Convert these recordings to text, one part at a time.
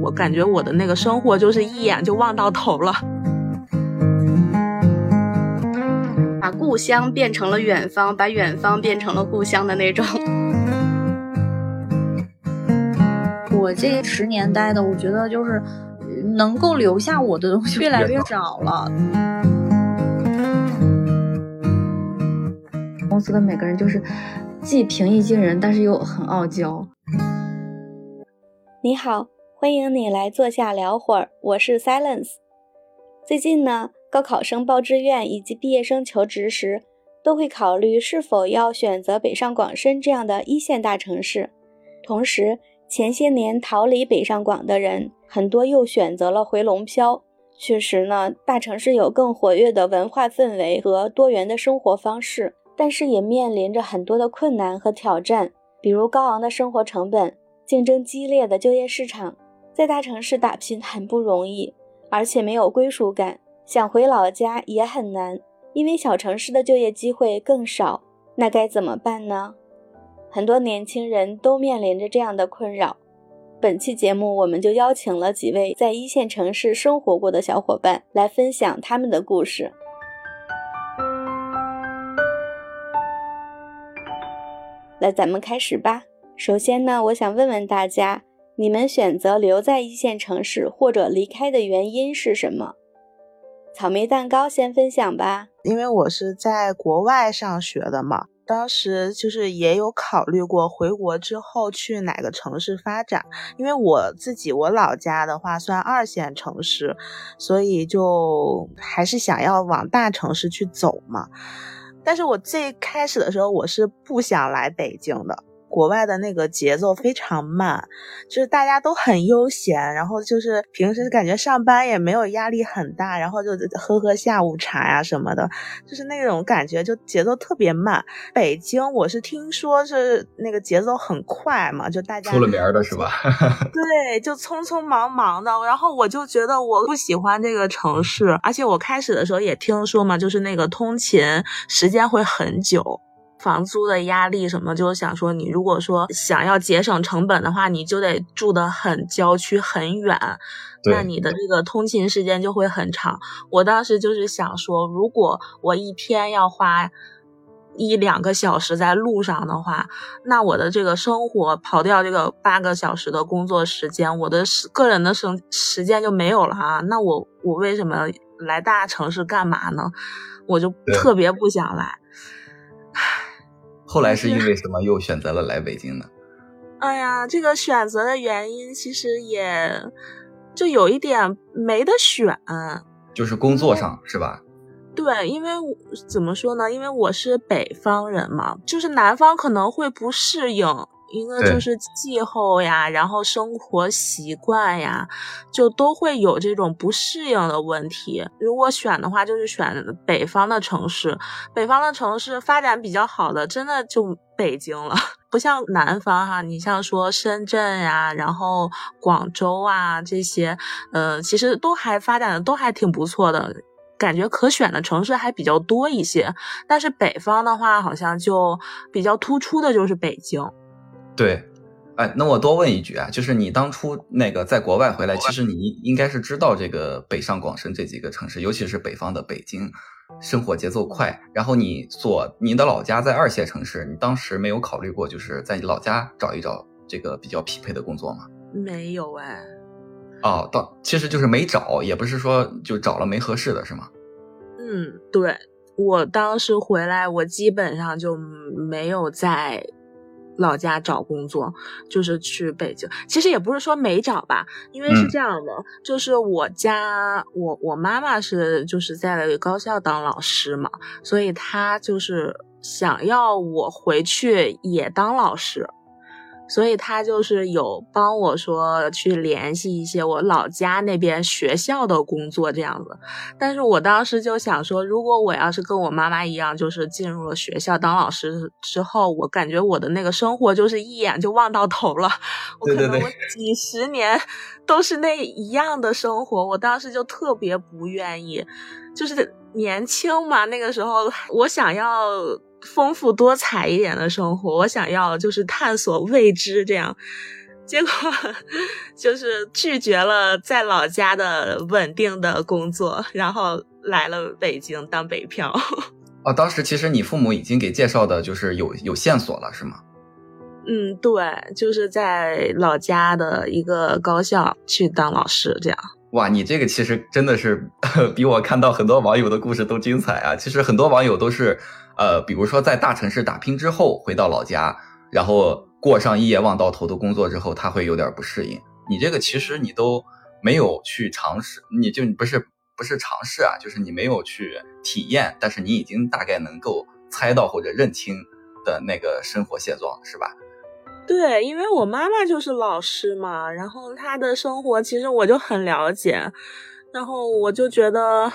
我感觉我的那个生活就是一眼就望到头了。把故乡变成了远方，把远方变成了故乡的那种。我这十年待的，我觉得就是能够留下我的东西越来越少了。公司的每个人就是既平易近人，但是又很傲娇。你好，欢迎你来坐下聊会儿，我是 Silence。最近呢，高考生报志愿以及毕业生求职时，都会考虑是否要选择北上广深这样的一线大城市。同时，前些年逃离北上广的人，很多又选择了回龙漂。确实呢，大城市有更活跃的文化氛围和多元的生活方式，但是也面临着很多的困难和挑战，比如高昂的生活成本、竞争激烈的就业市场，在大城市打拼很不容易，而且没有归属感，想回老家也很难，因为小城市的就业机会更少。那该怎么办呢？很多年轻人都面临着这样的困扰。本期节目，我们就邀请了几位在一线城市生活过的小伙伴来分享他们的故事。来，咱们开始吧。首先呢，我想问问大家，你们选择留在一线城市或者离开的原因是什么？草莓蛋糕先分享吧。因为我是在国外上学的嘛。当时就是也有考虑过回国之后去哪个城市发展，因为我自己我老家的话算二线城市，所以就还是想要往大城市去走嘛。但是我最开始的时候我是不想来北京的。国外的那个节奏非常慢，就是大家都很悠闲，然后就是平时感觉上班也没有压力很大，然后就喝喝下午茶呀什么的，就是那种感觉，就节奏特别慢。北京我是听说是那个节奏很快嘛，就大家出了名的是吧？对，就匆匆忙忙的，然后我就觉得我不喜欢这个城市，而且我开始的时候也听说嘛，就是那个通勤时间会很久。房租的压力什么，就是想说，你如果说想要节省成本的话，你就得住得很郊区很远，那你的这个通勤时间就会很长。我当时就是想说，如果我一天要花一两个小时在路上的话，那我的这个生活跑掉这个八个小时的工作时间，我的个人的生时间就没有了啊。那我我为什么来大城市干嘛呢？我就特别不想来。后来是因为什么又选择了来北京呢？哎呀，这个选择的原因其实也就有一点没得选，就是工作上是吧？对，因为怎么说呢？因为我是北方人嘛，就是南方可能会不适应。一个就是气候呀，然后生活习惯呀，就都会有这种不适应的问题。如果选的话，就是选北方的城市。北方的城市发展比较好的，真的就北京了，不像南方哈。你像说深圳呀，然后广州啊这些，呃，其实都还发展的都还挺不错的，感觉可选的城市还比较多一些。但是北方的话，好像就比较突出的就是北京。对，哎，那我多问一句啊，就是你当初那个在国外回来，其实你应该是知道这个北上广深这几个城市，尤其是北方的北京，生活节奏快。然后你所你的老家在二线城市，你当时没有考虑过，就是在你老家找一找这个比较匹配的工作吗？没有哎。哦，到其实就是没找，也不是说就找了没合适的是吗？嗯，对我当时回来，我基本上就没有在。老家找工作就是去北京，其实也不是说没找吧，因为是这样的，就是我家我我妈妈是就是在高校当老师嘛，所以她就是想要我回去也当老师。所以他就是有帮我说去联系一些我老家那边学校的工作这样子，但是我当时就想说，如果我要是跟我妈妈一样，就是进入了学校当老师之后，我感觉我的那个生活就是一眼就望到头了，我可能我几十年都是那一样的生活，我当时就特别不愿意，就是年轻嘛，那个时候我想要。丰富多彩一点的生活，我想要就是探索未知这样，结果就是拒绝了在老家的稳定的工作，然后来了北京当北漂。哦，当时其实你父母已经给介绍的就是有有线索了，是吗？嗯，对，就是在老家的一个高校去当老师，这样。哇，你这个其实真的是 比我看到很多网友的故事都精彩啊！其实很多网友都是，呃，比如说在大城市打拼之后回到老家，然后过上一夜望到头的工作之后，他会有点不适应。你这个其实你都没有去尝试，你就不是不是尝试啊，就是你没有去体验，但是你已经大概能够猜到或者认清的那个生活现状，是吧？对，因为我妈妈就是老师嘛，然后她的生活其实我就很了解，然后我就觉得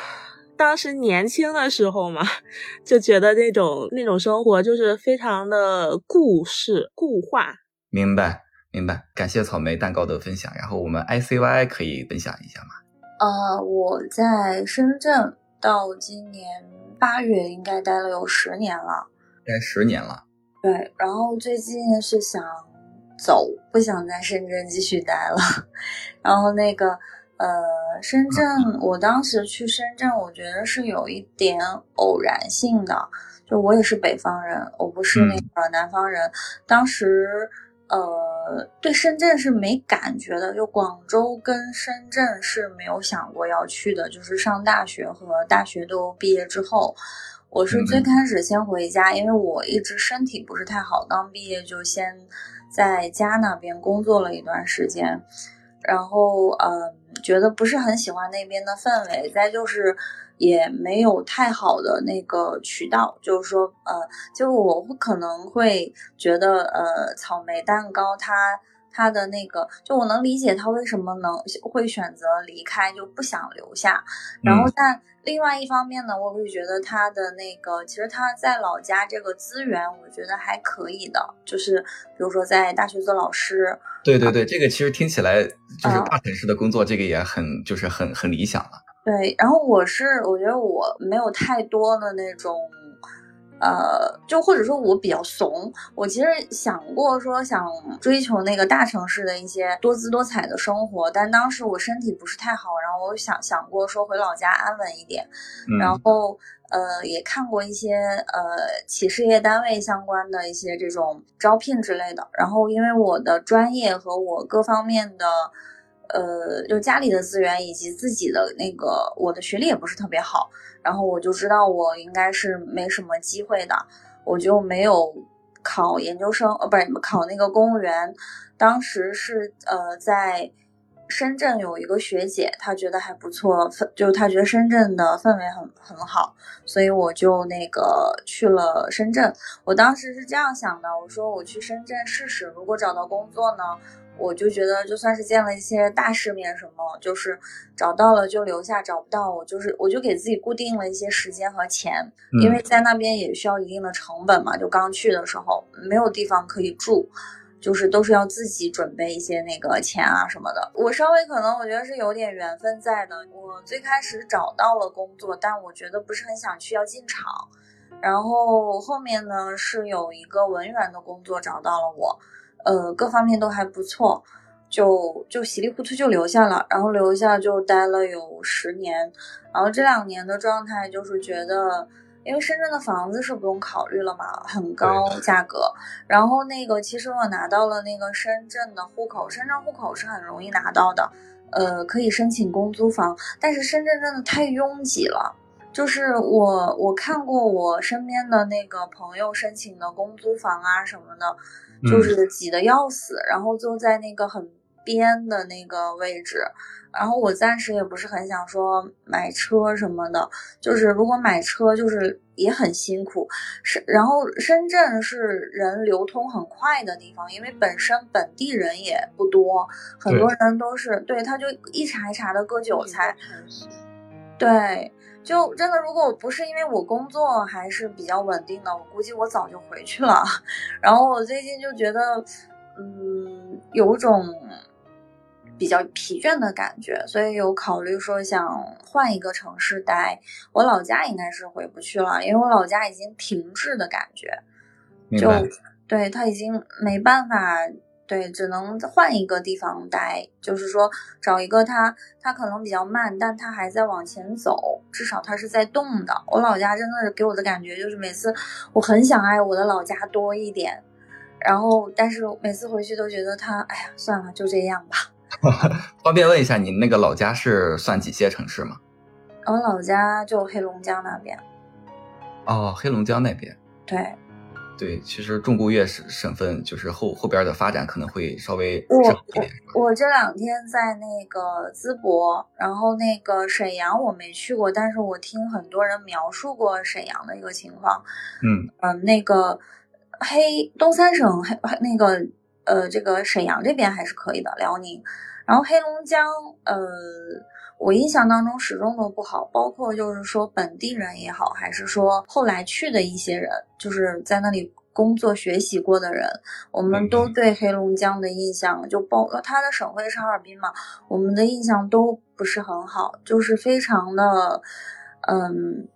当时年轻的时候嘛，就觉得那种那种生活就是非常的固式固化。明白，明白。感谢草莓蛋糕的分享，然后我们 I C Y 可以分享一下吗？呃，我在深圳到今年八月应该待了有十年了，待十年了。对，然后最近是想走，不想在深圳继续待了。然后那个，呃，深圳，我当时去深圳，我觉得是有一点偶然性的。就我也是北方人，我不是那个南方人。当时，呃，对深圳是没感觉的。就广州跟深圳是没有想过要去的。就是上大学和大学都毕业之后。我是最开始先回家，因为我一直身体不是太好，刚毕业就先在家那边工作了一段时间，然后嗯，觉得不是很喜欢那边的氛围，再就是也没有太好的那个渠道，就是说呃，就我不可能会觉得呃，草莓蛋糕它。他的那个，就我能理解他为什么能会选择离开，就不想留下。然后，但另外一方面呢，我会觉得他的那个，其实他在老家这个资源，我觉得还可以的。就是比如说在大学做老师，对对对，这个其实听起来就是大城市的工作，这个也很就是很很理想了。对，然后我是我觉得我没有太多的那种。呃，就或者说我比较怂，我其实想过说想追求那个大城市的一些多姿多彩的生活，但当时我身体不是太好，然后我想想过说回老家安稳一点，然后呃也看过一些呃企事业单位相关的一些这种招聘之类的，然后因为我的专业和我各方面的。呃，就家里的资源以及自己的那个，我的学历也不是特别好，然后我就知道我应该是没什么机会的，我就没有考研究生，呃，不是考那个公务员。当时是呃，在深圳有一个学姐，她觉得还不错，就她觉得深圳的氛围很很好，所以我就那个去了深圳。我当时是这样想的，我说我去深圳试试，如果找到工作呢？我就觉得，就算是见了一些大世面，什么就是找到了就留下，找不到我就是我就给自己固定了一些时间和钱，因为在那边也需要一定的成本嘛。就刚去的时候没有地方可以住，就是都是要自己准备一些那个钱啊什么的。我稍微可能我觉得是有点缘分在的。我最开始找到了工作，但我觉得不是很想去，要进厂。然后后面呢是有一个文员的工作找到了我。呃，各方面都还不错，就就稀里糊涂就留下了，然后留下就待了有十年，然后这两年的状态就是觉得，因为深圳的房子是不用考虑了嘛，很高价格，然后那个其实我拿到了那个深圳的户口，深圳户口是很容易拿到的，呃，可以申请公租房，但是深圳真的太拥挤了，就是我我看过我身边的那个朋友申请的公租房啊什么的。就是挤得要死，然后就在那个很边的那个位置，然后我暂时也不是很想说买车什么的，就是如果买车就是也很辛苦，是然后深圳是人流通很快的地方，因为本身本地人也不多，很多人都是对他就一茬一茬的割韭菜，对。就真的，如果不是因为我工作还是比较稳定的，我估计我早就回去了。然后我最近就觉得，嗯，有种比较疲倦的感觉，所以有考虑说想换一个城市待。我老家应该是回不去了，因为我老家已经停滞的感觉，就对他已经没办法对，只能换一个地方待，就是说找一个他他可能比较慢，但他还在往前走，至少他是在动的。我老家真的是给我的感觉就是每次我很想爱我的老家多一点，然后但是每次回去都觉得他，哎呀，算了，就这样吧。方便问一下，你那个老家是算几线城市吗？我老家就黑龙江那边。哦，黑龙江那边。对。对，其实重工业省省份就是后后边的发展可能会稍微我我我这两天在那个淄博，然后那个沈阳我没去过，但是我听很多人描述过沈阳的一个情况。嗯嗯，那个黑东三省黑那个呃这个沈阳这边还是可以的，辽宁，然后黑龙江呃我印象当中始终都不好，包括就是说本地人也好，还是说后来去的一些人，就是在那里工作学习过的人，我们都对黑龙江的印象就包括它的省会是哈尔滨嘛，我们的印象都不是很好，就是非常的，嗯，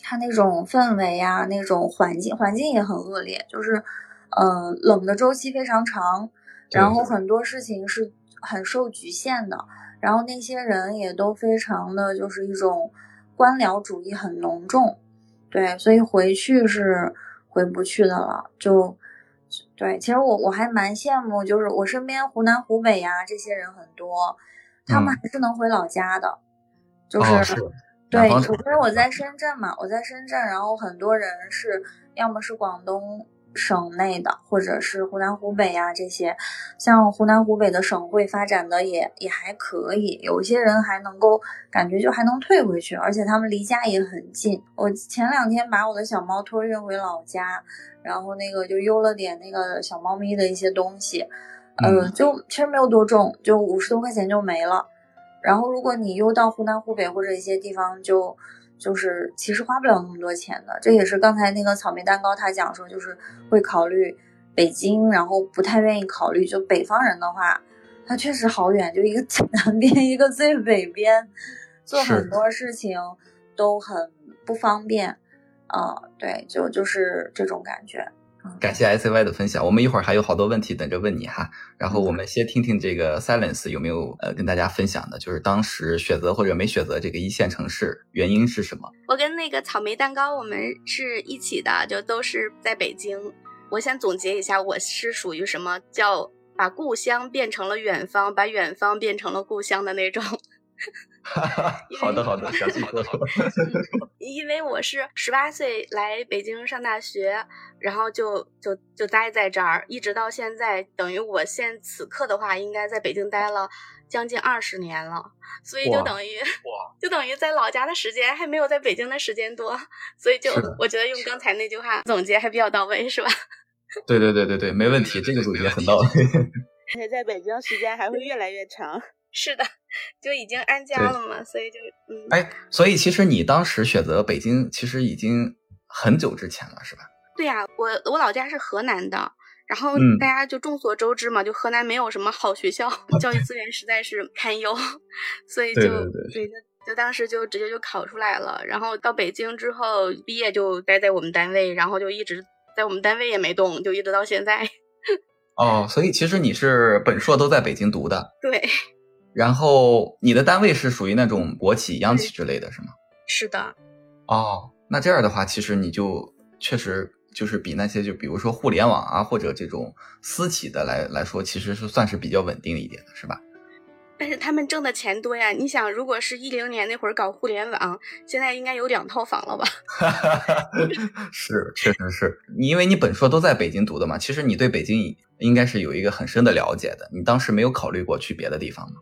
它那种氛围啊，那种环境环境也很恶劣，就是嗯冷的周期非常长，然后很多事情是很受局限的。然后那些人也都非常的就是一种官僚主义很浓重，对，所以回去是回不去的了。就对，其实我我还蛮羡慕，就是我身边湖南、湖北呀这些人很多，他们还是能回老家的。就是对，因为我在深圳嘛，我在深圳，然后很多人是要么是广东。省内的，或者是湖南、湖北呀这些，像湖南、湖北的省会发展的也也还可以，有些人还能够感觉就还能退回去，而且他们离家也很近。我前两天把我的小猫托运回老家，然后那个就邮了点那个小猫咪的一些东西，呃，就其实没有多重，就五十多块钱就没了。然后如果你邮到湖南、湖北或者一些地方，就。就是其实花不了那么多钱的，这也是刚才那个草莓蛋糕他讲说，就是会考虑北京，然后不太愿意考虑就北方人的话，他确实好远，就一个最 南边，一个最北边，做很多事情都很不方便啊。对，就就是这种感觉。感谢 I C Y 的分享，我们一会儿还有好多问题等着问你哈。然后我们先听听这个 Silence 有没有呃跟大家分享的，就是当时选择或者没选择这个一线城市原因是什么？我跟那个草莓蛋糕我们是一起的，就都是在北京。我先总结一下，我是属于什么叫把故乡变成了远方，把远方变成了故乡的那种。好的好的，详细说说。因为我是十八岁来北京上大学，然后就就就待在这儿，一直到现在，等于我现此刻的话，应该在北京待了将近二十年了，所以就等于就等于在老家的时间还没有在北京的时间多，所以就我觉得用刚才那句话总结还比较到位，是吧？对对对对对，没问题，这个总结很到位。而且在北京时间还会越来越长。是的，就已经安家了嘛，所以就嗯。哎，所以其实你当时选择北京，其实已经很久之前了，是吧？对呀，我我老家是河南的，然后大家就众所周知嘛，就河南没有什么好学校，教育资源实在是堪忧，所以就对，就就当时就直接就考出来了，然后到北京之后毕业就待在我们单位，然后就一直在我们单位也没动，就一直到现在。哦，所以其实你是本硕都在北京读的。对。然后你的单位是属于那种国企、央企之类的是吗？是的。哦，那这样的话，其实你就确实就是比那些就比如说互联网啊或者这种私企的来来说，其实是算是比较稳定一点的，是吧？但是他们挣的钱多呀！你想，如果是一零年那会儿搞互联网，现在应该有两套房了吧？是，确实是你，因为你本硕都在北京读的嘛，其实你对北京应该是有一个很深的了解的。你当时没有考虑过去别的地方吗？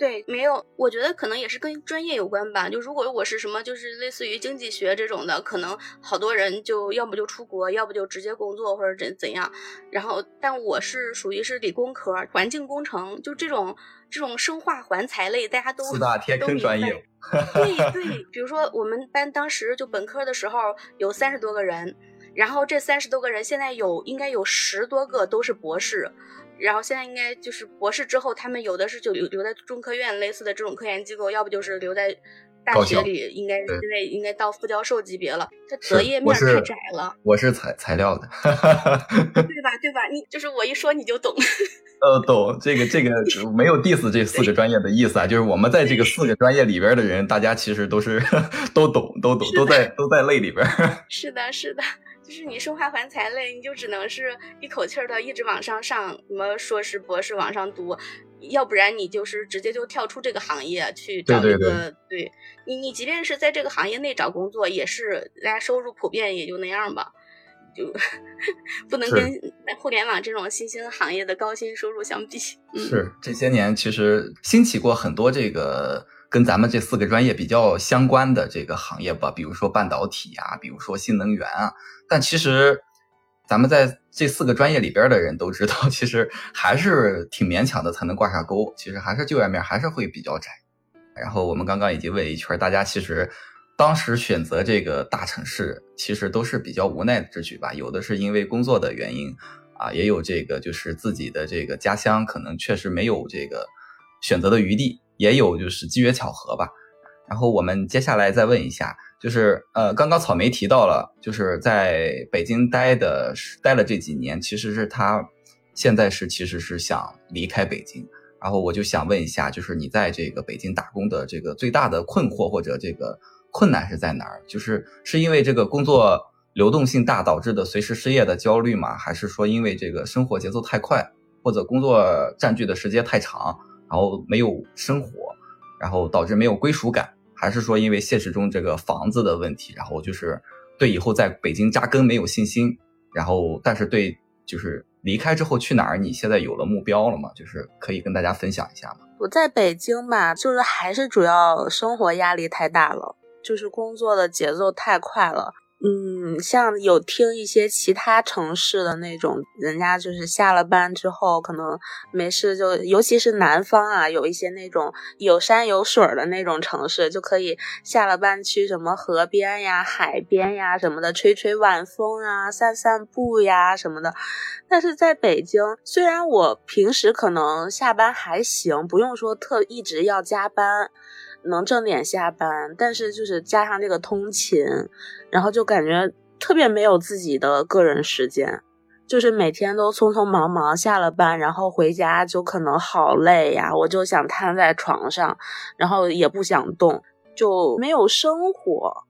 对，没有，我觉得可能也是跟专业有关吧。就如果我是什么，就是类似于经济学这种的，可能好多人就要不就出国，要不就直接工作或者怎怎样。然后，但我是属于是理工科，环境工程，就这种这种生化环材类，大家都四大天坑专业。对对，比如说我们班当时就本科的时候有三十多个人，然后这三十多个人现在有应该有十多个都是博士。然后现在应该就是博士之后，他们有的是就留留在中科院类似的这种科研机构，要不就是留在大学里，应该现在应该到副教授级别了。他择业面太窄了。我是材材料的，对 吧？对吧？你就是我一说你就懂。呃，懂这个这个 没有 diss 这四个专业的意思啊，就是我们在这个四个专业里边的人，大家其实都是都懂都懂，都在都在类里边。是的，是的。就是你生化环材类，你就只能是一口气儿的一直往上上，什么硕士、博士往上读，要不然你就是直接就跳出这个行业去找一个。对你，你即便是在这个行业内找工作，也是大家收入普遍也就那样吧，就 不能跟互联网这种新兴行业的高薪收入相比。是这些年其实兴起过很多这个。跟咱们这四个专业比较相关的这个行业吧，比如说半导体啊，比如说新能源啊。但其实，咱们在这四个专业里边的人都知道，其实还是挺勉强的才能挂上钩。其实还是就业面还是会比较窄。然后我们刚刚已经问了一圈，大家其实当时选择这个大城市，其实都是比较无奈之举吧。有的是因为工作的原因啊，也有这个就是自己的这个家乡可能确实没有这个选择的余地。也有就是机缘巧合吧，然后我们接下来再问一下，就是呃，刚刚草莓提到了，就是在北京待的待了这几年，其实是他现在是其实是想离开北京，然后我就想问一下，就是你在这个北京打工的这个最大的困惑或者这个困难是在哪儿？就是是因为这个工作流动性大导致的随时失业的焦虑吗？还是说因为这个生活节奏太快，或者工作占据的时间太长？然后没有生活，然后导致没有归属感，还是说因为现实中这个房子的问题，然后就是对以后在北京扎根没有信心，然后但是对就是离开之后去哪儿，你现在有了目标了吗？就是可以跟大家分享一下吗？我在北京吧，就是还是主要生活压力太大了，就是工作的节奏太快了。嗯，像有听一些其他城市的那种，人家就是下了班之后，可能没事就，尤其是南方啊，有一些那种有山有水的那种城市，就可以下了班去什么河边呀、海边呀什么的，吹吹晚风啊、散散步呀什么的。但是在北京，虽然我平时可能下班还行，不用说特一直要加班。能正点下班，但是就是加上这个通勤，然后就感觉特别没有自己的个人时间，就是每天都匆匆忙忙下了班，然后回家就可能好累呀，我就想瘫在床上，然后也不想动，就没有生活。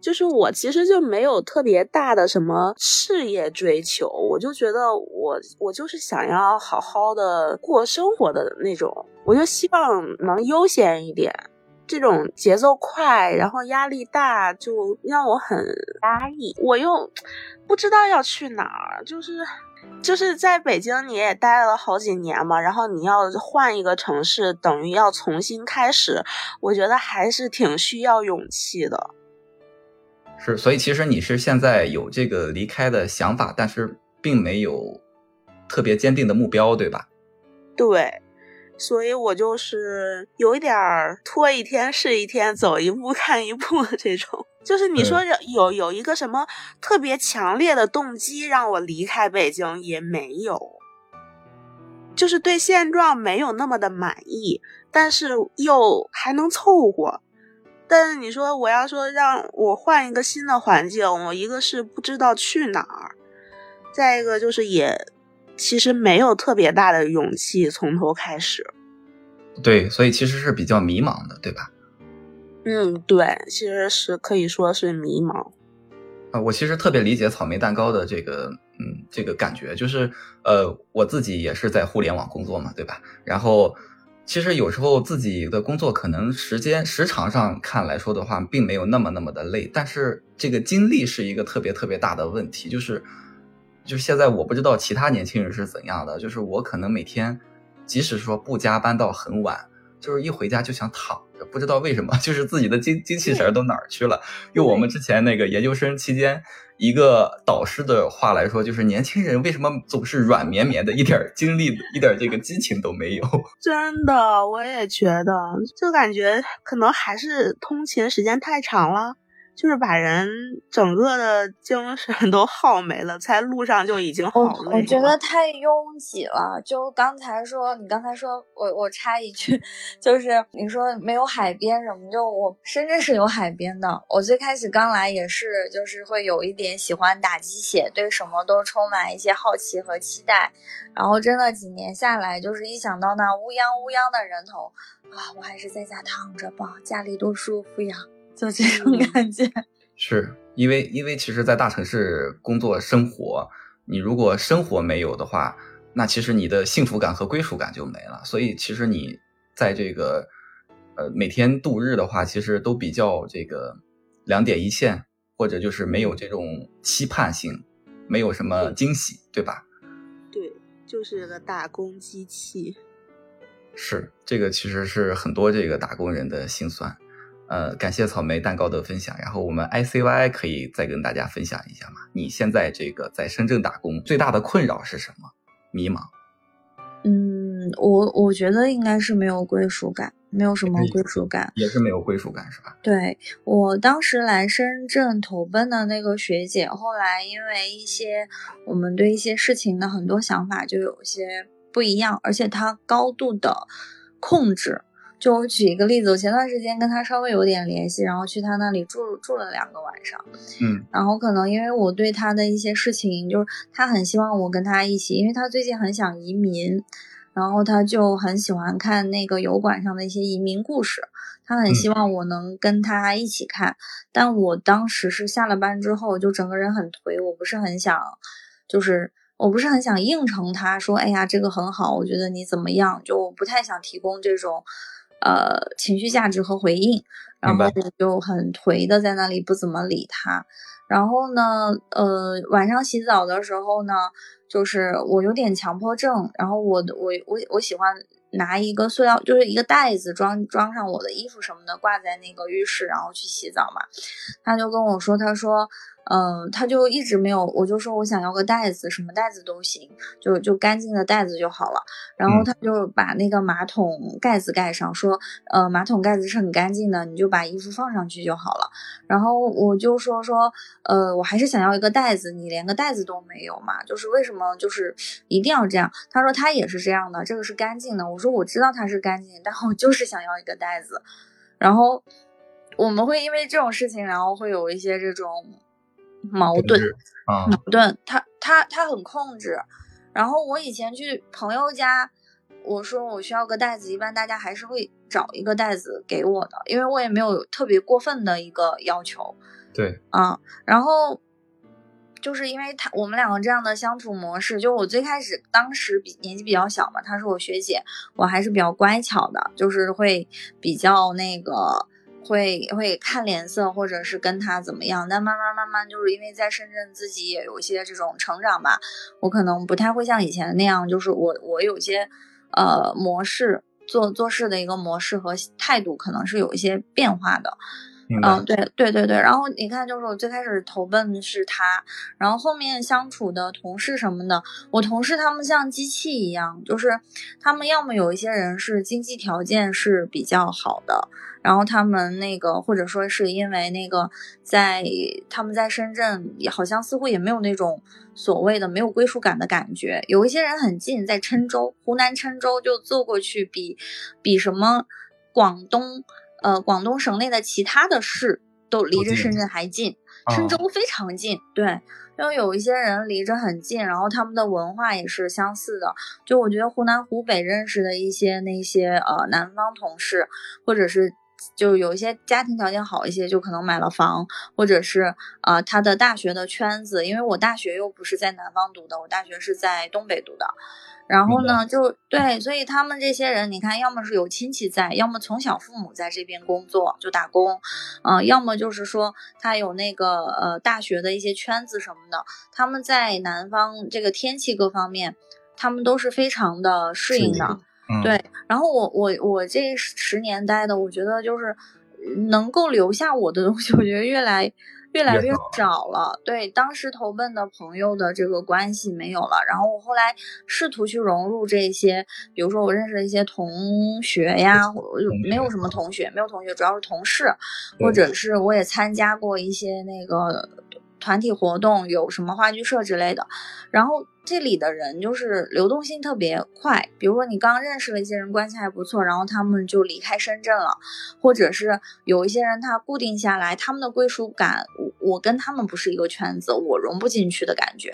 就是我其实就没有特别大的什么事业追求，我就觉得我我就是想要好好的过生活的那种，我就希望能悠闲一点。这种节奏快，然后压力大，就让我很压抑。我又不知道要去哪儿，就是就是在北京你也待了好几年嘛，然后你要换一个城市，等于要重新开始，我觉得还是挺需要勇气的。是，所以其实你是现在有这个离开的想法，但是并没有特别坚定的目标，对吧？对。所以我就是有一点儿拖一天是一天，走一步 看一步的这种。就是你说有有一个什么特别强烈的动机让我离开北京也没有，就是对现状没有那么的满意，但是又还能凑合。但是你说我要说让我换一个新的环境，我一个是不知道去哪儿，再一个就是也。其实没有特别大的勇气从头开始，对，所以其实是比较迷茫的，对吧？嗯，对，其实是可以说是迷茫。啊，我其实特别理解草莓蛋糕的这个，嗯，这个感觉，就是呃，我自己也是在互联网工作嘛，对吧？然后其实有时候自己的工作可能时间时长上看来说的话，并没有那么那么的累，但是这个精力是一个特别特别大的问题，就是。就现在我不知道其他年轻人是怎样的，就是我可能每天，即使说不加班到很晚，就是一回家就想躺着，不知道为什么，就是自己的精精气神都哪儿去了。用我们之前那个研究生期间一个导师的话来说，就是年轻人为什么总是软绵绵的，一点精力、一点这个激情都没有？真的，我也觉得，就感觉可能还是通勤时间太长了。就是把人整个的精神都耗没了，在路上就已经好累了。我觉得太拥挤了。就刚才说，你刚才说我我插一句，就是你说没有海边什么，就我深圳是有海边的。我最开始刚来也是，就是会有一点喜欢打鸡血，对什么都充满一些好奇和期待。然后真的几年下来，就是一想到那乌泱乌泱的人头啊，我还是在家躺着吧，家里多舒服呀。就这种感觉，是因为因为其实，在大城市工作生活，你如果生活没有的话，那其实你的幸福感和归属感就没了。所以，其实你在这个呃每天度日的话，其实都比较这个两点一线，或者就是没有这种期盼性，没有什么惊喜，对吧？对，就是个打工机器。是这个，其实是很多这个打工人的心酸。呃，感谢草莓蛋糕的分享。然后我们 I C Y 可以再跟大家分享一下吗？你现在这个在深圳打工最大的困扰是什么？迷茫？嗯，我我觉得应该是没有归属感，没有什么归属感，也是没有归属感，是吧？对我当时来深圳投奔的那个学姐，后来因为一些我们对一些事情的很多想法就有些不一样，而且她高度的控制。就我举一个例子，我前段时间跟他稍微有点联系，然后去他那里住住了两个晚上，嗯，然后可能因为我对他的一些事情，就是他很希望我跟他一起，因为他最近很想移民，然后他就很喜欢看那个油管上的一些移民故事，他很希望我能跟他一起看，但我当时是下了班之后就整个人很颓，我不是很想，就是我不是很想应承他说，哎呀这个很好，我觉得你怎么样，就不太想提供这种。呃，情绪价值和回应，然后我就很颓的在那里不怎么理他。然后呢，呃，晚上洗澡的时候呢，就是我有点强迫症，然后我我我我喜欢拿一个塑料，就是一个袋子装装上我的衣服什么的，挂在那个浴室，然后去洗澡嘛。他就跟我说，他说。嗯，他就一直没有，我就说我想要个袋子，什么袋子都行，就就干净的袋子就好了。然后他就把那个马桶盖子盖上，说，呃，马桶盖子是很干净的，你就把衣服放上去就好了。然后我就说说，呃，我还是想要一个袋子，你连个袋子都没有嘛？就是为什么就是一定要这样？他说他也是这样的，这个是干净的。我说我知道它是干净，但我就是想要一个袋子。然后我们会因为这种事情，然后会有一些这种。矛盾，矛盾，他他他很控制。然后我以前去朋友家，我说我需要个袋子，一般大家还是会找一个袋子给我的，因为我也没有特别过分的一个要求。对，啊，然后就是因为他我们两个这样的相处模式，就我最开始当时比年纪比较小嘛，她是我学姐，我还是比较乖巧的，就是会比较那个。会会看脸色，或者是跟他怎么样，但慢慢慢慢，就是因为在深圳自己也有一些这种成长吧，我可能不太会像以前那样，就是我我有些呃模式做做事的一个模式和态度，可能是有一些变化的。嗯，对对对对，然后你看，就是我最开始投奔的是他，然后后面相处的同事什么的，我同事他们像机器一样，就是他们要么有一些人是经济条件是比较好的，然后他们那个或者说是因为那个在他们在深圳也好像似乎也没有那种所谓的没有归属感的感觉，有一些人很近，在郴州，湖南郴州就坐过去比比什么广东。呃，广东省内的其他的市都离着深圳还近，深州非常近。对，因为有一些人离着很近，然后他们的文化也是相似的。就我觉得湖南、湖北认识的一些那些呃南方同事，或者是就有一些家庭条件好一些，就可能买了房，或者是呃他的大学的圈子，因为我大学又不是在南方读的，我大学是在东北读的。然后呢，就对，所以他们这些人，你看，要么是有亲戚在，要么从小父母在这边工作就打工，嗯，要么就是说他有那个呃大学的一些圈子什么的，他们在南方这个天气各方面，他们都是非常的适应的，对。然后我我我这十年待的，我觉得就是能够留下我的东西，我觉得越来越来越越少少了。对，当时投奔的朋友的这个关系没有了，然后我后来试图去融入这些，比如说我认识的一些同学呀，或没有什么同学，没有同学，主要是同事，或者是我也参加过一些那个团体活动，有什么话剧社之类的。然后这里的人就是流动性特别快，比如说你刚认识了一些人，关系还不错，然后他们就离开深圳了，或者是有一些人他固定下来，他们的归属感，我我跟他们不是一个圈子，我融不进去的感觉。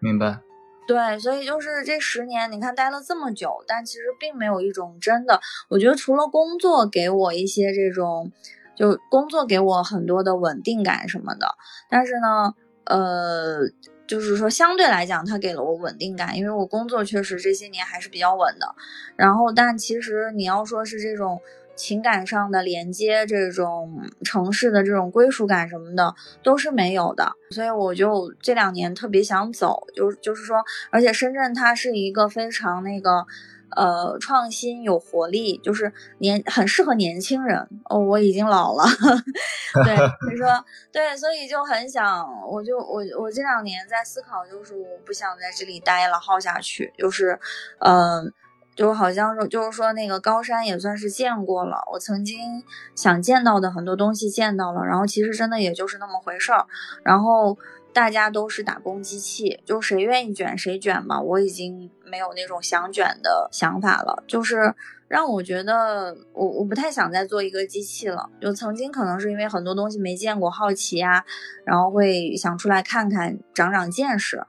明白。对，所以就是这十年，你看待了这么久，但其实并没有一种真的，我觉得除了工作给我一些这种，就工作给我很多的稳定感什么的，但是呢，呃，就是说相对来讲，它给了我稳定感，因为我工作确实这些年还是比较稳的。然后，但其实你要说是这种情感上的连接，这种城市的这种归属感什么的，都是没有的。所以我就这两年特别想走，就就是说，而且深圳它是一个非常那个。呃，创新有活力，就是年很适合年轻人。哦。我已经老了，对，你说对，所以就很想，我就我我这两年在思考，就是我不想在这里待了，耗下去，就是，嗯、就好像说，就是说那个高山也算是见过了，我曾经想见到的很多东西见到了，然后其实真的也就是那么回事儿，然后大家都是打工机器，就谁愿意卷谁卷吧，我已经没有那种想卷的想法了，就是让我觉得我我不太想再做一个机器了，就曾经可能是因为很多东西没见过，好奇啊、然后会想出来看看，长长见识。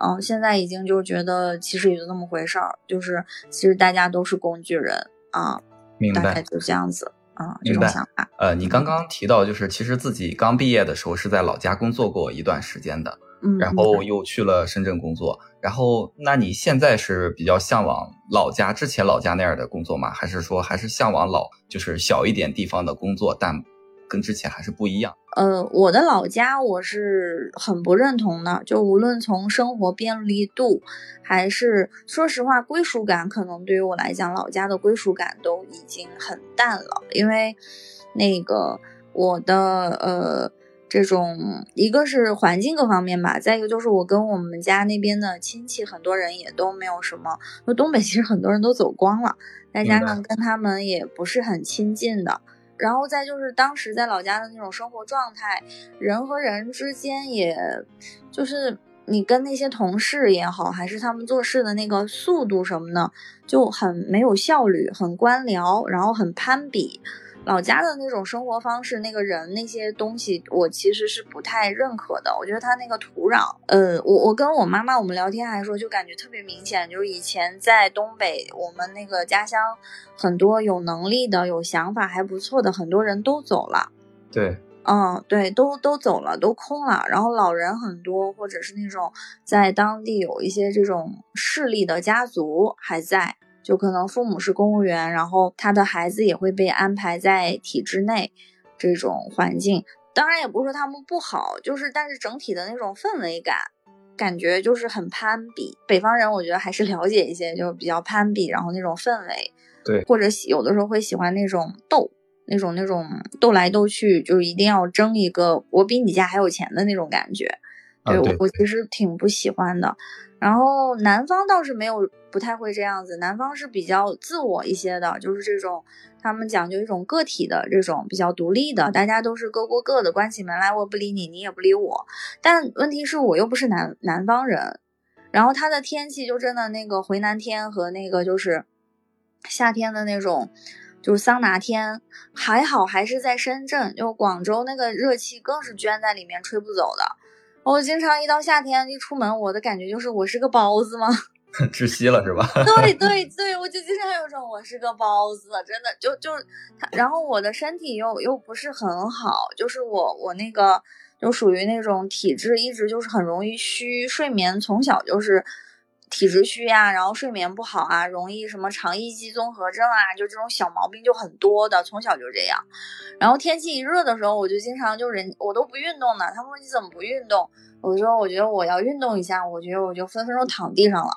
嗯，现在已经就觉得其实也就那么回事儿，就是其实大家都是工具人啊，明大概白。就这样子啊，这种想法。呃，你刚刚提到，就是其实自己刚毕业的时候是在老家工作过一段时间的，嗯，然后又去了深圳工作。然后，那你现在是比较向往老家之前老家那样的工作吗？还是说还是向往老就是小一点地方的工作，但跟之前还是不一样？呃，我的老家我是很不认同的，就无论从生活便利度，还是说实话归属感，可能对于我来讲，老家的归属感都已经很淡了，因为那个我的呃这种一个是环境各方面吧，再一个就是我跟我们家那边的亲戚很多人也都没有什么，那东北其实很多人都走光了，再加明白上跟他们也不是很亲近的。然后再就是当时在老家的那种生活状态，人和人之间也，就是你跟那些同事也好，还是他们做事的那个速度什么的，就很没有效率，很官僚，然后很攀比。老家的那种生活方式，那个人那些东西，我其实是不太认可的。我觉得他那个土壤，呃，我我跟我妈妈我们聊天还说，就感觉特别明显，就是以前在东北，我们那个家乡，很多有能力的、有想法还不错的很多人都走了。对，嗯，对，都都走了，都空了。然后老人很多，或者是那种在当地有一些这种势力的家族还在，就可能父母是公务员，然后他的孩子也会被安排在体制内这种环境。当然也不是说他们不好，就是但是整体的那种氛围感，感觉就是很攀比。北方人我觉得还是了解一些，就比较攀比，然后那种氛围，对或者喜有的时候会喜欢那种斗。那种那种斗来斗去，就是一定要争一个我比你家还有钱的那种感觉。对啊对我我其实挺不喜欢的。然后南方倒是没有不太会这样子，南方是比较自我一些的，就是这种他们讲究一种个体的这种比较独立的，大家都是各过各的，关起门来我不理你，你也不理我。但问题是我又不是南南方人，然后它的天气就真的那个回南天和那个就是夏天的那种。就是桑拿天，还好还是在深圳，就广州那个热气更是卷在里面吹不走的。我经常一到夏天一出门，我的感觉就是我是个包子吗？窒息了是吧？对对对，我就经常有种我是个包子，真的就就他，然后我的身体又又不是很好，就是我我那个就属于那种体质一直就是很容易虚，睡眠从小就是体质虚呀、然后睡眠不好啊，容易什么肠易激综合症啊，就这种小毛病就很多的，从小就这样。然后天气一热的时候，我就经常就人我都不运动呢，他们说你怎么不运动？我说我觉得我要运动一下，我觉得我就分分钟躺地上了。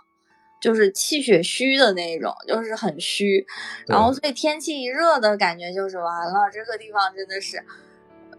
就是气血虚的那种，就是很虚，然后所以天气一热的感觉就是完了，这个地方真的是，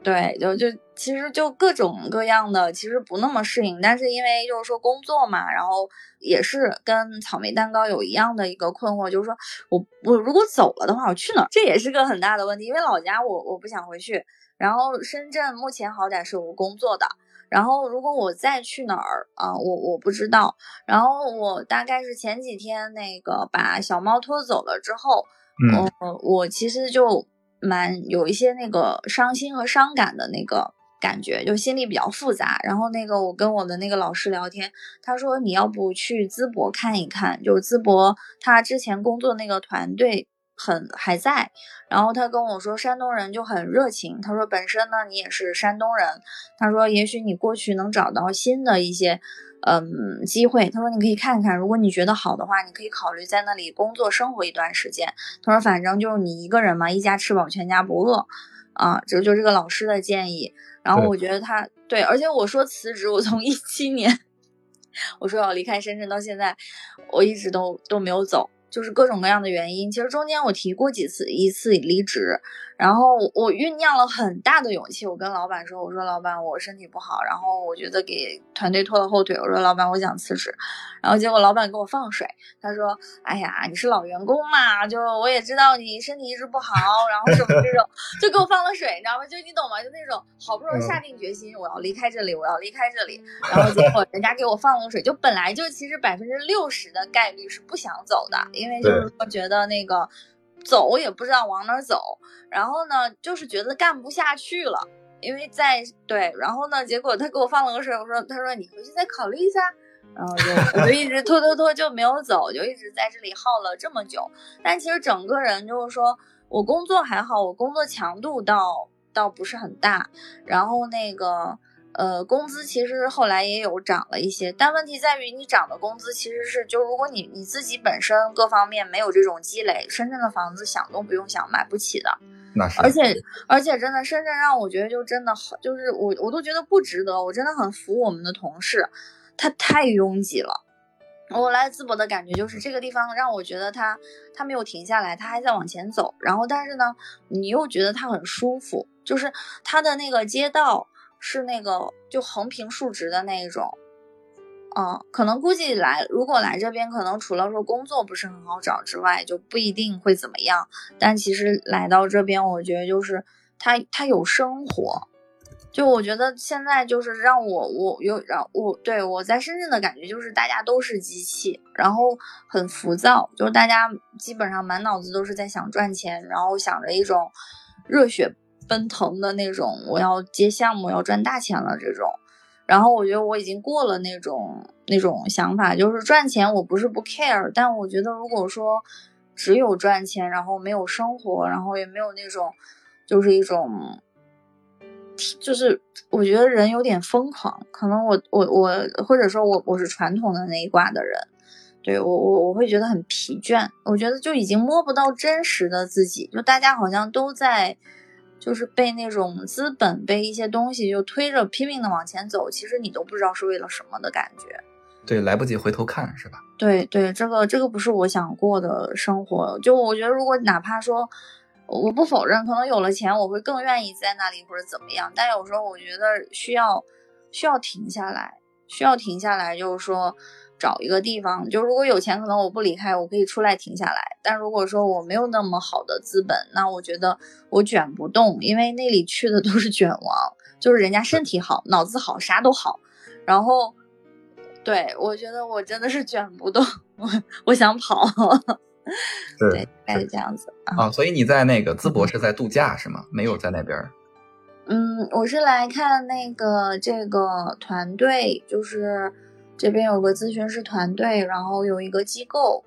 对，就就其实就各种各样的，其实不那么适应，但是因为就是说工作嘛，然后也是跟草莓蛋糕有一样的一个困惑，就是说我我如果走了的话，我去哪儿？这也是个很大的问题，因为老家我我不想回去，然后深圳目前好歹是有工作的，然后如果我再去哪儿啊，我我不知道，然后我大概是前几天那个把小猫拖走了之后，嗯我我其实就。蛮有一些那个伤心和伤感的那个感觉，就心里比较复杂。然后那个我跟我的那个老师聊天，他说你要不去淄博看一看，就淄博他之前工作那个团队很还在。然后他跟我说，山东人就很热情。他说本身呢你也是山东人，他说也许你过去能找到新的一些。嗯，机会。他说你可以看看，如果你觉得好的话，你可以考虑在那里工作生活一段时间。他说反正就是你一个人嘛，一家吃饱全家不饿啊，这就这个老师的建议。然后我觉得他对，而且我说辞职，我从一七年 我说要离开深圳到现在，我一直都都没有走。就是各种各样的原因，其实中间我提过几次一次离职，然后我酝酿了很大的勇气，我跟老板说，我说老板我身体不好，然后我觉得给团队拖了后腿，我说老板我想辞职，然后结果老板给我放水，他说，哎呀你是老员工嘛，就我也知道你身体一直不好，然后什么这种，就给我放了水，你知道吗？就你懂吗？就那种好不容易下定决心我要离开这里，我要离开这里，然后结果人家给我放了水，就本来就其实百分之六十的概率是不想走的。因为就是说觉得那个走也不知道往哪儿走，然后呢就是觉得干不下去了，因为在对，然后呢结果他给我放了个水，我说他说你回去再考虑一下，然后就我就一直拖拖拖就没有走，就一直在这里耗了这么久。但其实整个人就是说我工作还好，我工作强度倒倒不是很大，然后那个。呃，工资其实后来也有涨了一些，但问题在于你涨的工资其实是，就如果你你自己本身各方面没有这种积累，深圳的房子想都不用想，买不起的。那是。而且而且真的，深圳让我觉得就真的好，就是我我都觉得不值得。我真的很服我们的同事，他太拥挤了。我来淄博的感觉就是这个地方让我觉得他他没有停下来，他还在往前走。然后但是呢，你又觉得他很舒服，就是他的那个街道。是那个就横平竖直的那一种，嗯，可能估计来如果来这边，可能除了说工作不是很好找之外，就不一定会怎么样。但其实来到这边，我觉得就是他他有生活，就我觉得现在就是让我我有让我对我在深圳的感觉就是大家都是机器，然后很浮躁，就是大家基本上满脑子都是在想赚钱，然后想着一种热血。奔腾的那种，我要接项目，要赚大钱了这种。然后我觉得我已经过了那种那种想法，就是赚钱我不是不 care，但我觉得如果说只有赚钱，然后没有生活，然后也没有那种，就是一种，就是我觉得人有点疯狂。可能我我我或者说我我是传统的那一挂的人，对我我我会觉得很疲倦。我觉得就已经摸不到真实的自己，就大家好像都在。就是被那种资本被一些东西就推着拼命的往前走，其实你都不知道是为了什么的感觉。对，来不及回头看，是吧？对对，这个这个不是我想过的生活。就我觉得，如果哪怕说，我不否认，可能有了钱，我会更愿意在那里或者怎么样。但有时候我觉得需要需要停下来，需要停下来，就是说。找一个地方，就如果有钱，可能我不离开，我可以出来停下来。但如果说我没有那么好的资本，那我觉得我卷不动，因为那里去的都是卷王，就是人家身体好、脑子好、啥都好。然后，对我觉得我真的是卷不动，我我想跑。对，大概是这样子啊。所以你在那个淄博是在度假是吗？没有在那边？嗯，我是来看那个这个团队，就是。这边有个咨询师团队，然后有一个机构，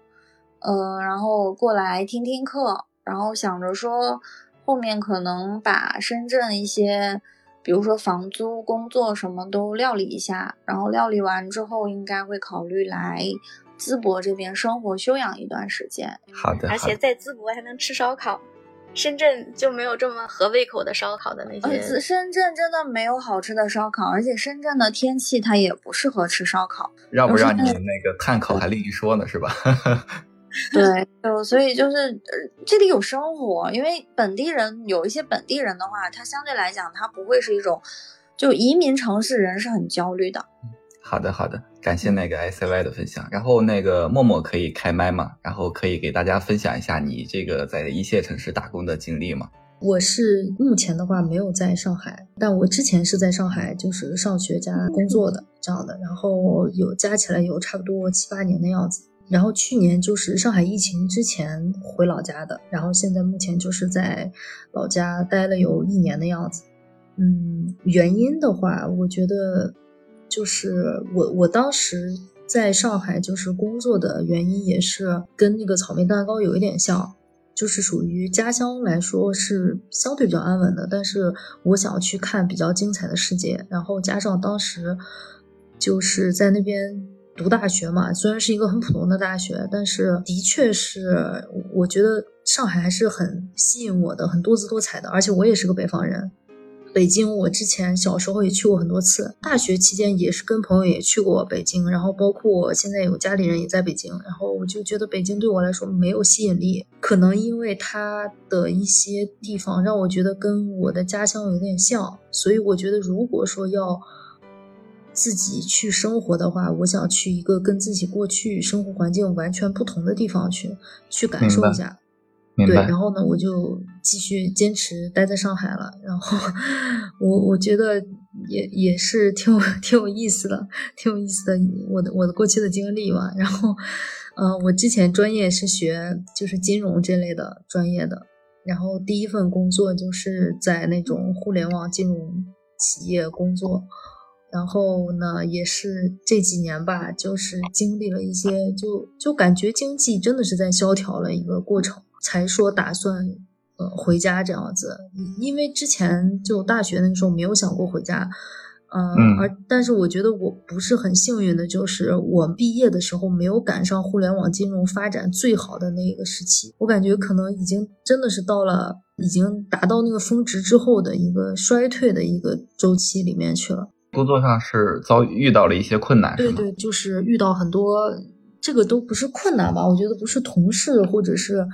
呃，然后过来听听课，然后想着说后面可能把深圳一些，比如说房租、工作什么都料理一下，然后料理完之后，应该会考虑来淄博这边生活休养一段时间。好的，而且在淄博还能吃烧烤。深圳就没有这么合胃口的烧烤的那些。深圳真的没有好吃的烧烤，而且深圳的天气它也不适合吃烧烤。让不让你那个碳烤还另一说呢，是吧？对，就所以就是呃这里有生活，因为本地人有一些本地人的话，他相对来讲他不会是一种，就移民城市人是很焦虑的。好的，好的，感谢那个 ICY 的分享。然后那个默默可以开麦吗？然后可以给大家分享一下你这个在一线城市打工的经历吗？我是目前的话没有在上海，但我之前是在上海，就是上学加工作的这样的，然后有加起来有差不多七八年的样子。然后去年就是上海疫情之前回老家的，然后现在目前就是在老家待了有一年的样子。嗯，原因的话，我觉得就是我我当时在上海就是工作的原因也是跟那个草莓蛋糕有一点像。就是属于家乡来说是相对比较安稳的，但是我想要去看比较精彩的世界，然后加上当时就是在那边读大学嘛，虽然是一个很普通的大学，但是的确是我觉得上海还是很吸引我的，很多姿多彩的，而且我也是个北方人。北京，我之前小时候也去过很多次，大学期间也是跟朋友也去过北京，然后包括我现在有家里人也在北京，然后我就觉得北京对我来说没有吸引力，可能因为它的一些地方让我觉得跟我的家乡有点像，所以我觉得如果说要自己去生活的话，我想去一个跟自己过去生活环境完全不同的地方去，去感受一下。对，然后呢，我就继续坚持待在上海了。然后我我觉得也也是挺有 挺有意思的，挺有意思的，我的我的过去的经历嘛。然后，嗯，我之前专业是学就是金融这类的专业的，然后第一份工作就是在那种互联网金融企业工作。然后呢，也是这几年吧，就是经历了一些，就就感觉经济真的是在萧条了一个过程。才说打算，呃，回家这样子，因为之前就大学那个时候没有想过回家，嗯，而但是我觉得我不是很幸运的，就是我毕业的时候没有赶上互联网金融发展最好的那个时期，我感觉可能已经真的是到了已经达到那个峰值之后的一个衰退的一个周期里面去了。工作上是遭遇到了一些困难，对对，就是遇到很多，这个都不是困难吧？我觉得不是同事或者是。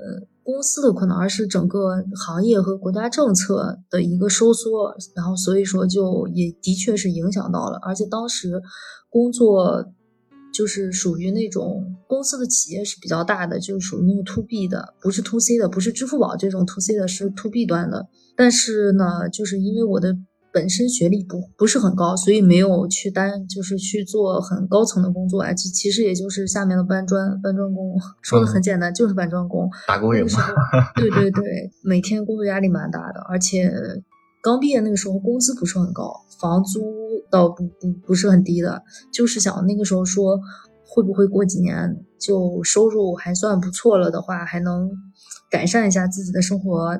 呃，公司的困难，而是整个行业和国家政策的一个收缩，然后所以说就也的确是影响到了，而且当时工作就是属于那种公司的企业是比较大的，就是属于那个 to B 的，不是 to C 的，不是支付宝这种 to C 的，是 to B 端的。但是呢，就是因为我的。本身学历不不是很高，所以没有去担，就是去做很高层的工作啊。其其实也就是下面的搬砖搬砖工，说的很简单，就是搬砖工。打工人嘛。对对对，每天工作压力蛮大的，而且刚毕业那个时候工资不是很高，房租倒不不不是很低的。就是想那个时候说，会不会过几年就收入还算不错了的话，还能改善一下自己的生活。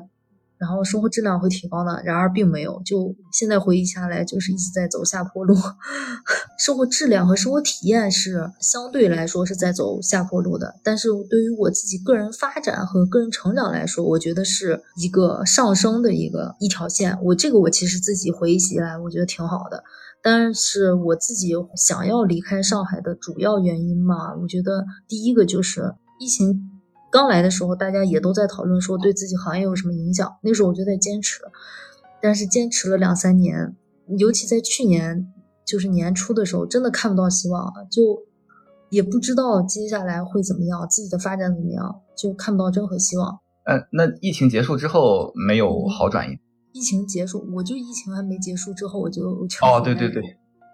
然后生活质量会提高呢，然而并没有。就现在回忆下来，就是一直在走下坡路。生活质量和生活体验是相对来说是在走下坡路的，但是对于我自己个人发展和个人成长来说，我觉得是一个上升的一个一条线。我这个我其实自己回忆起来，我觉得挺好的。但是我自己想要离开上海的主要原因嘛，我觉得第一个就是疫情。刚来的时候，大家也都在讨论说对自己行业有什么影响。那时候我就在坚持，但是坚持了两三年，尤其在去年就是年初的时候，真的看不到希望，就也不知道接下来会怎么样，自己的发展怎么样，就看不到任何希望。嗯，那疫情结束之后没有好转？疫情结束，我就疫情还没结束之后，我就哦，对对对，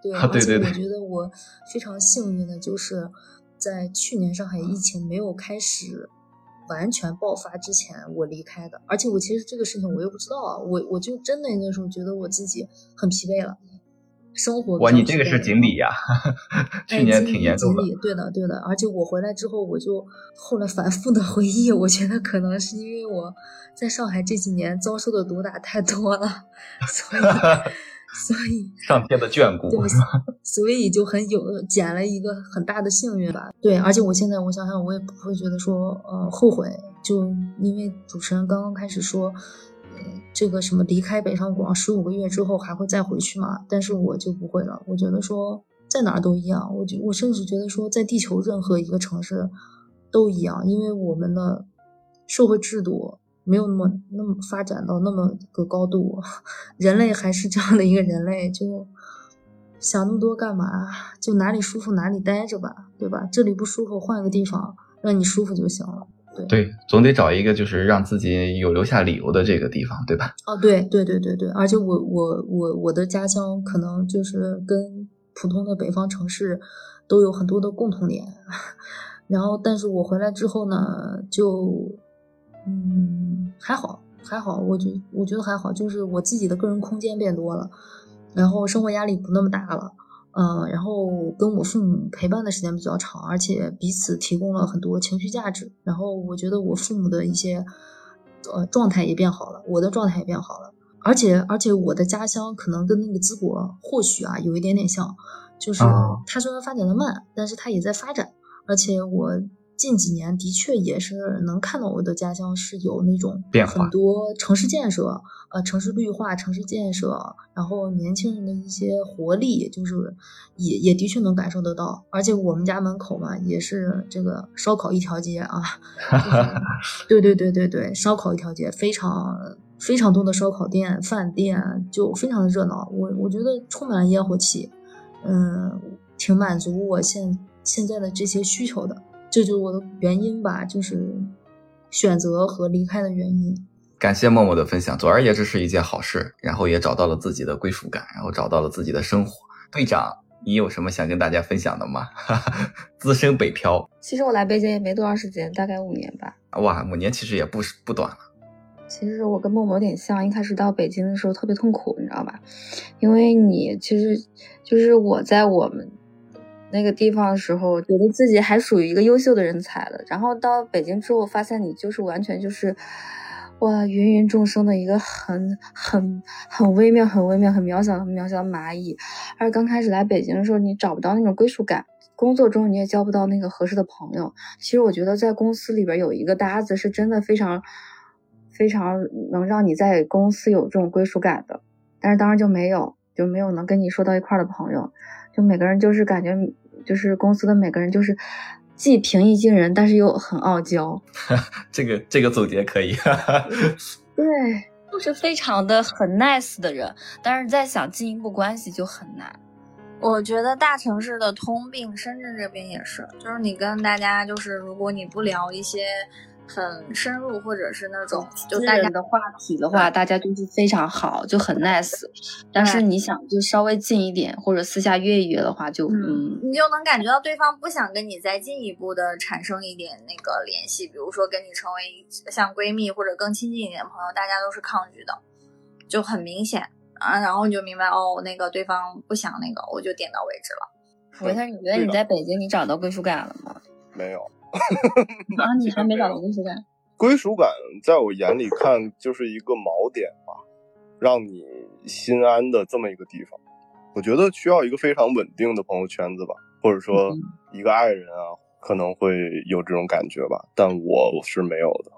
对，对对 对，我觉得我非常幸运的就是在去年上海疫情没有开始。完全爆发之前，我离开的，而且我其实这个事情我又不知道啊，我我就真的那时候觉得我自己很疲惫了，生活。哇，你这个是锦鲤呀，去年挺严重的。对的，对的，而且我回来之后，我就后来反复的回忆，我觉得可能是因为我在上海这几年遭受的毒打太多了，所以。所以上天的眷顾，对，所以就很有捡了一个很大的幸运吧。对，而且我现在我想想，我也不会觉得说呃后悔，就因为主持人刚刚开始说，呃这个什么离开北上广十五个月之后还会再回去嘛？但是我就不会了，我觉得说在哪儿都一样，我就我甚至觉得说在地球任何一个城市。都一样，因为我们的社会制度没有那么那么发展到那么个高度，人类还是这样的一个人类，就想那么多干嘛？就哪里舒服哪里待着吧，对吧？这里不舒服，换个地方让你舒服就行了。对对，总得找一个就是让自己有留下理由的这个地方，对吧？哦，对对对对对，而且我我我我的家乡可能就是跟普通的北方城市都有很多的共同点，然后但是我回来之后呢，就嗯还好还好，我觉我觉得还好，就是我自己的个人空间变多了，然后生活压力不那么大了。嗯，然后跟我父母陪伴的时间比较长，而且彼此提供了很多情绪价值。然后我觉得我父母的一些呃状态也变好了，我的状态也变好了。而且而且我的家乡可能跟那个淄博或许啊有一点点像，就是它虽然发展的慢，但是它也在发展。而且我。近几年的确也是能看到我的家乡是有那种变化很多城市建设，呃，城市绿化、城市建设，然后年轻人的一些活力，就是也也的确能感受得到。而且我们家门口嘛，也是这个烧烤一条街啊，对对对对对，烧烤一条街，非常非常多的烧烤店、饭店，就非常的热闹。我我觉得充满了烟火气，嗯，挺满足我现现在的这些需求的。这就是我的原因吧，就是选择和离开的原因。感谢默默的分享，总而言之是一件好事，然后也找到了自己的归属感，然后找到了自己的生活。队长，你有什么想跟大家分享的吗？资深北漂，其实我来北京也没多长时间，大概五年吧。哇，五年其实也不是不短了。其实我跟默默有点像，一开始到北京的时候特别痛苦，你知道吧？因为你其实就是我在我们。那个地方的时候，觉得自己还属于一个优秀的人才了。然后到北京之后，发现你就是完全就是，哇，芸芸众生的一个很很很微妙、很微妙、很渺小、很渺小的蚂蚁。而刚开始来北京的时候，你找不到那种归属感，工作中你也交不到那个合适的朋友。其实我觉得在公司里边有一个搭子是真的非常非常能让你在公司有这种归属感的，但是当时就没有，就没有能跟你说到一块的朋友。就每个人就是感觉，就是公司的每个人就是既平易近人，但是又很傲娇。这个这个总结可以。对，就是非常的很 nice 的人，但是再想进一步关系就很难。我觉得大城市的通病，深圳这边也是，就是你跟大家就是，如果你不聊一些。很深入，或者是那种就大家的话题的话，大家就是非常好，就很 nice。但是你想就稍微近一点，或者私下约一约的话，就嗯，你就能感觉到对方不想跟你再进一步的产生一点那个联系，比如说跟你成为像闺蜜或者更亲近一点的朋友，大家都是抗拒的，就很明显啊。然后你就明白哦，那个对方不想那个，我就点到为止了。维特，你觉得你在北京你找到归属感了吗？没有。啊，你还没找到归属感？归属感在我眼里看就是一个锚点吧，让你心安的这么一个地方。我觉得需要一个非常稳定的朋友圈子吧，或者说一个爱人啊，可能会有这种感觉吧，但我是没有的。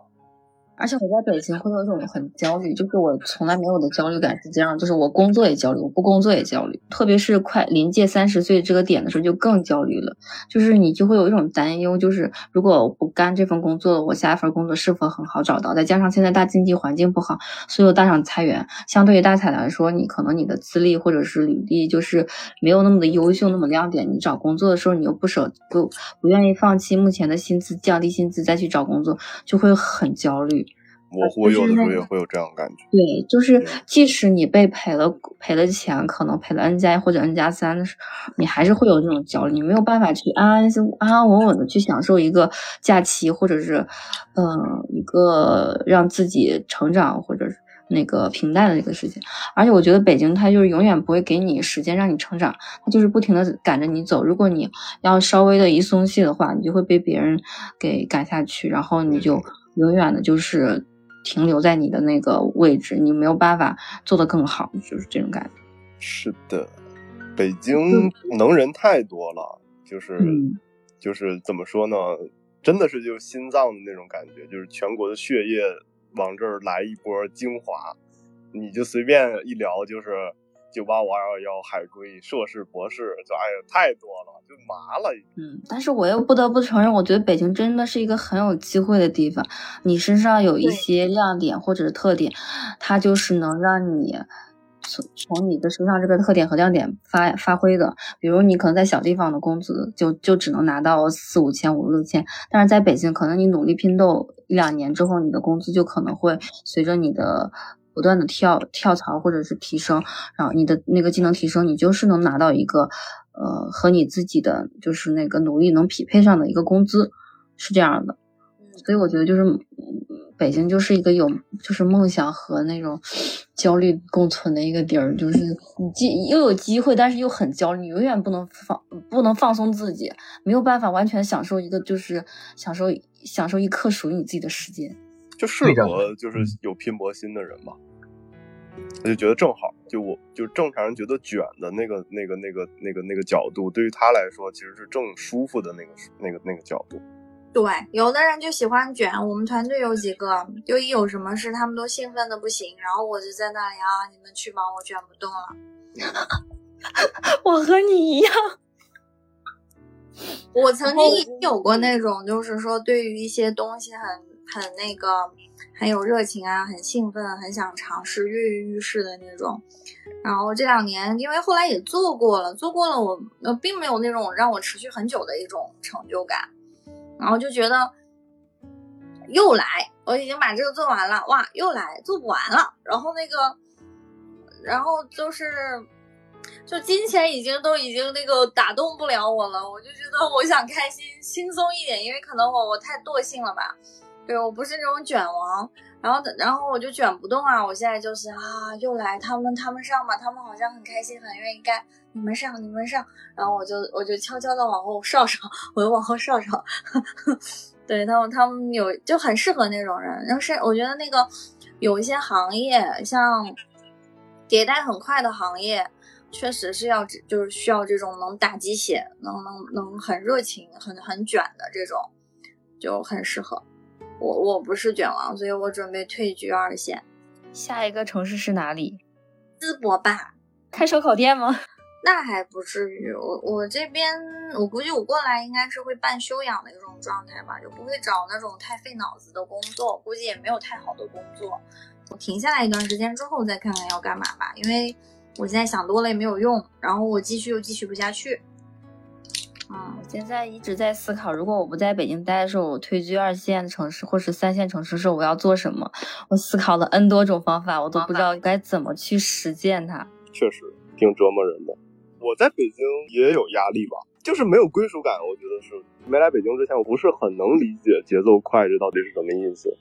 而且我在北京会有一种很焦虑，就是我从来没有的焦虑感是这样，就是我工作也焦虑，我不工作也焦虑，特别是快临界三十岁这个点的时候就更焦虑了。就是你就会有一种担忧，就是如果我不干这份工作，我下一份工作是否很好找到？再加上现在大经济环境不好，所有大厂裁员，相对于大厂来说，你可能你的资历或者是履历就是没有那么的优秀，那么亮点。你找工作的时候，你又不舍不不愿意放弃目前的薪资，降低薪资再去找工作，就会很焦虑。我我有的时候也会有这样感觉。对，就是即使你被赔了赔了钱，可能赔了 N 加一或者 N 加三的时候，你还是会有这种焦虑，你没有办法去安安心安安稳稳的去享受一个假期，或者是嗯一个让自己成长或者是那个平淡的一个事情。而且我觉得北京它就是永远不会给你时间让你成长，它就是不停的赶着你走。如果你要稍微的一松懈的话，你就会被别人给赶下去，然后你就永远的就是。停留在你的那个位置，你没有办法做得更好，就是这种感觉。是的，北京能人太多了，就是就是怎么说呢？真的是就是心脏的那种感觉，就是全国的血液往这儿来一波精华，你就随便一聊，就是九八五二幺幺海归硕士博士，就哎呀太多了，就麻了。嗯，但是我又不得不承认，我觉得北京真的是一个很有机会的地方。你身上有一些亮点或者是特点，它就是能让你从从你的身上这个特点和亮点发发挥的。比如你可能在小地方的工资就就只能拿到四五千、五六千，但是在北京，可能你努力拼斗一两年之后，你的工资就可能会随着你的。不断的跳跳槽或者是提升，然后你的那个技能提升，你就是能拿到一个，呃，和你自己的就是那个努力能匹配上的一个工资，是这样的。所以我觉得就是北京就是一个有就是梦想和那种焦虑共存的一个地儿，就是你既又有机会，但是又很焦虑，你永远不能放不能放松自己，没有办法完全享受一个就是享受享受一刻属于你自己的时间。就适合就是有拼搏心的人嘛，我就觉得正好，就我就正常人觉得卷的那个那个那个那个那个角度，对于他来说其实是正舒服的那个那个那个角度。对，有的人就喜欢卷，我们团队有几个，就一有什么事，他们都兴奋的不行，然后我就在那里啊，你们去忙，我卷不动了。我和你一样，我曾经也有过那种，就是说对于一些东西很。很那个，很有热情啊，很兴奋，很想尝试，跃跃欲试的那种。然后这两年，因为后来也做过了，做过了，我并没有那种让我持续很久的一种成就感。然后就觉得又来，我已经把这个做完了，哇，又来做不完了。然后那个，然后就是，就金钱已经都已经那个打动不了我了。我就觉得我想开心轻松一点，因为可能我我太惰性了吧。对我不是那种卷王，然后然后我就卷不动啊！我现在就是啊，又来他们他们上吧，他们好像很开心，很愿意干，你们上你们上，然后我就我就悄悄的往后稍稍，我就往后稍稍，对他们他们有就很适合那种人，然后是我觉得那个有一些行业像迭代很快的行业，确实是要就是需要这种能打鸡血，能能能很热情很很卷的这种，就很适合。我我不是卷王，所以我准备退居二线。下一个城市是哪里？淄博吧。开烧烤店吗？那还不至于。我我这边，我估计我过来应该是会半休养的一种状态吧，就不会找那种太费脑子的工作，估计也没有太好的工作。我停下来一段时间之后再看看要干嘛吧，因为我现在想多了也没有用，然后我继续又继续不下去。嗯，我现在一直在思考，如果我不在北京待的时候，我退居二线城市或是三线城市时候，我要做什么？我思考了 N 多种方法，我都不知道该怎么去实践它。确实挺折磨人的。我在北京也有压力吧，就是没有归属感。我觉得是没来北京之前，我不是很能理解节奏快这到底是什么意思。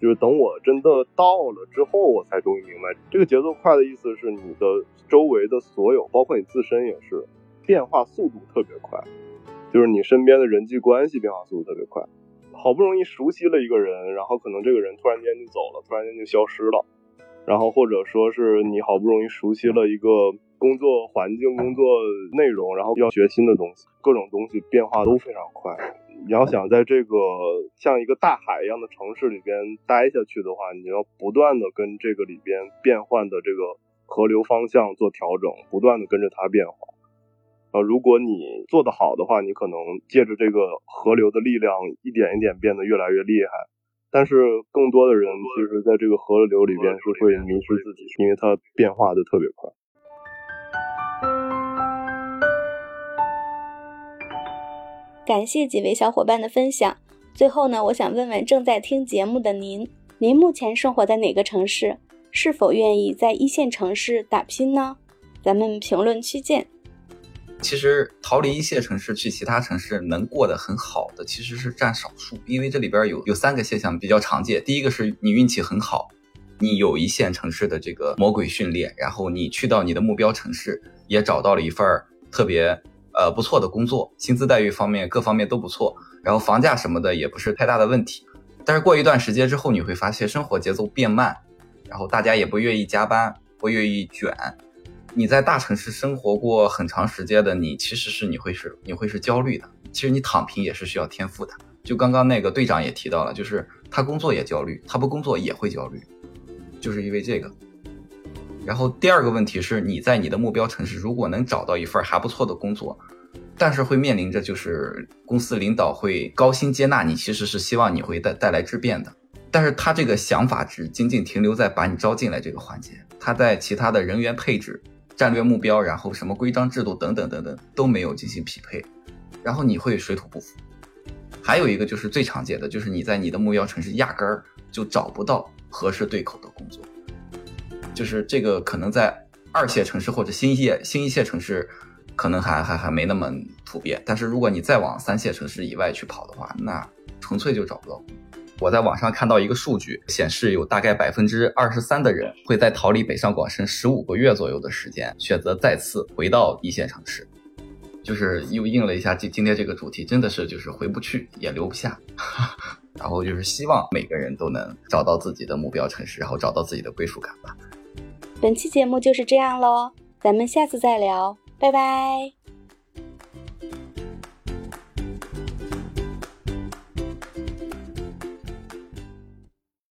就是等我真的到了之后，我才终于明白，这个节奏快的意思是你的周围的所有，包括你自身也是，变化速度特别快。就是你身边的人际关系变化速度特别快，好不容易熟悉了一个人，然后可能这个人突然间就走了，突然间就消失了，然后或者说是你好不容易熟悉了一个工作环境、工作内容，然后要学新的东西，各种东西变化都非常快。你要想在这个像一个大海一样的城市里边待下去的话，你要不断的跟这个里边变换的这个河流方向做调整，不断的跟着它变化。呃，如果你做得好的话，你可能借着这个河流的力量，一点一点变得越来越厉害。但是更多的人其实在这个河流里边是会迷失自己，因为它变化的特别快。感谢几位小伙伴的分享。最后呢，我想问问正在听节目的您，您目前生活在哪个城市？是否愿意在一线城市打拼呢？咱们评论区见。其实逃离一线城市去其他城市能过得很好的，其实是占少数。因为这里边有有三个现象比较常见。第一个是你运气很好，你有一线城市的这个魔鬼训练，然后你去到你的目标城市，也找到了一份特别呃不错的工作，薪资待遇方面各方面都不错，然后房价什么的也不是太大的问题。但是过一段时间之后，你会发现生活节奏变慢，然后大家也不愿意加班，不愿意卷。你在大城市生活过很长时间的你，其实是你会是你会是焦虑的。其实你躺平也是需要天赋的。就刚刚那个队长也提到了，就是他工作也焦虑，他不工作也会焦虑，就是因为这个。然后第二个问题是，你在你的目标城市如果能找到一份还不错的工作，但是会面临着就是公司领导会高薪接纳你，其实是希望你会带带来质变的。但是他这个想法只仅仅停留在把你招进来这个环节，他在其他的人员配置、战略目标，然后什么规章制度等等等等都没有进行匹配，然后你会水土不服。还有一个就是最常见的，就是你在你的目标城市压根儿就找不到合适对口的工作。就是这个可能在二线城市或者新一线新一线城市，可能还还还没那么普遍。但是如果你再往三线城市以外去跑的话，那纯粹就找不到。我在网上看到一个数据，显示有大概百分之二十三的人会在逃离北上广深十五个月左右的时间，选择再次回到一线城市。就是又应了一下今今天这个主题，真的是就是回不去也留不下。然后就是希望每个人都能找到自己的目标城市，然后找到自己的归属感吧。本期节目就是这样喽，咱们下次再聊，拜拜。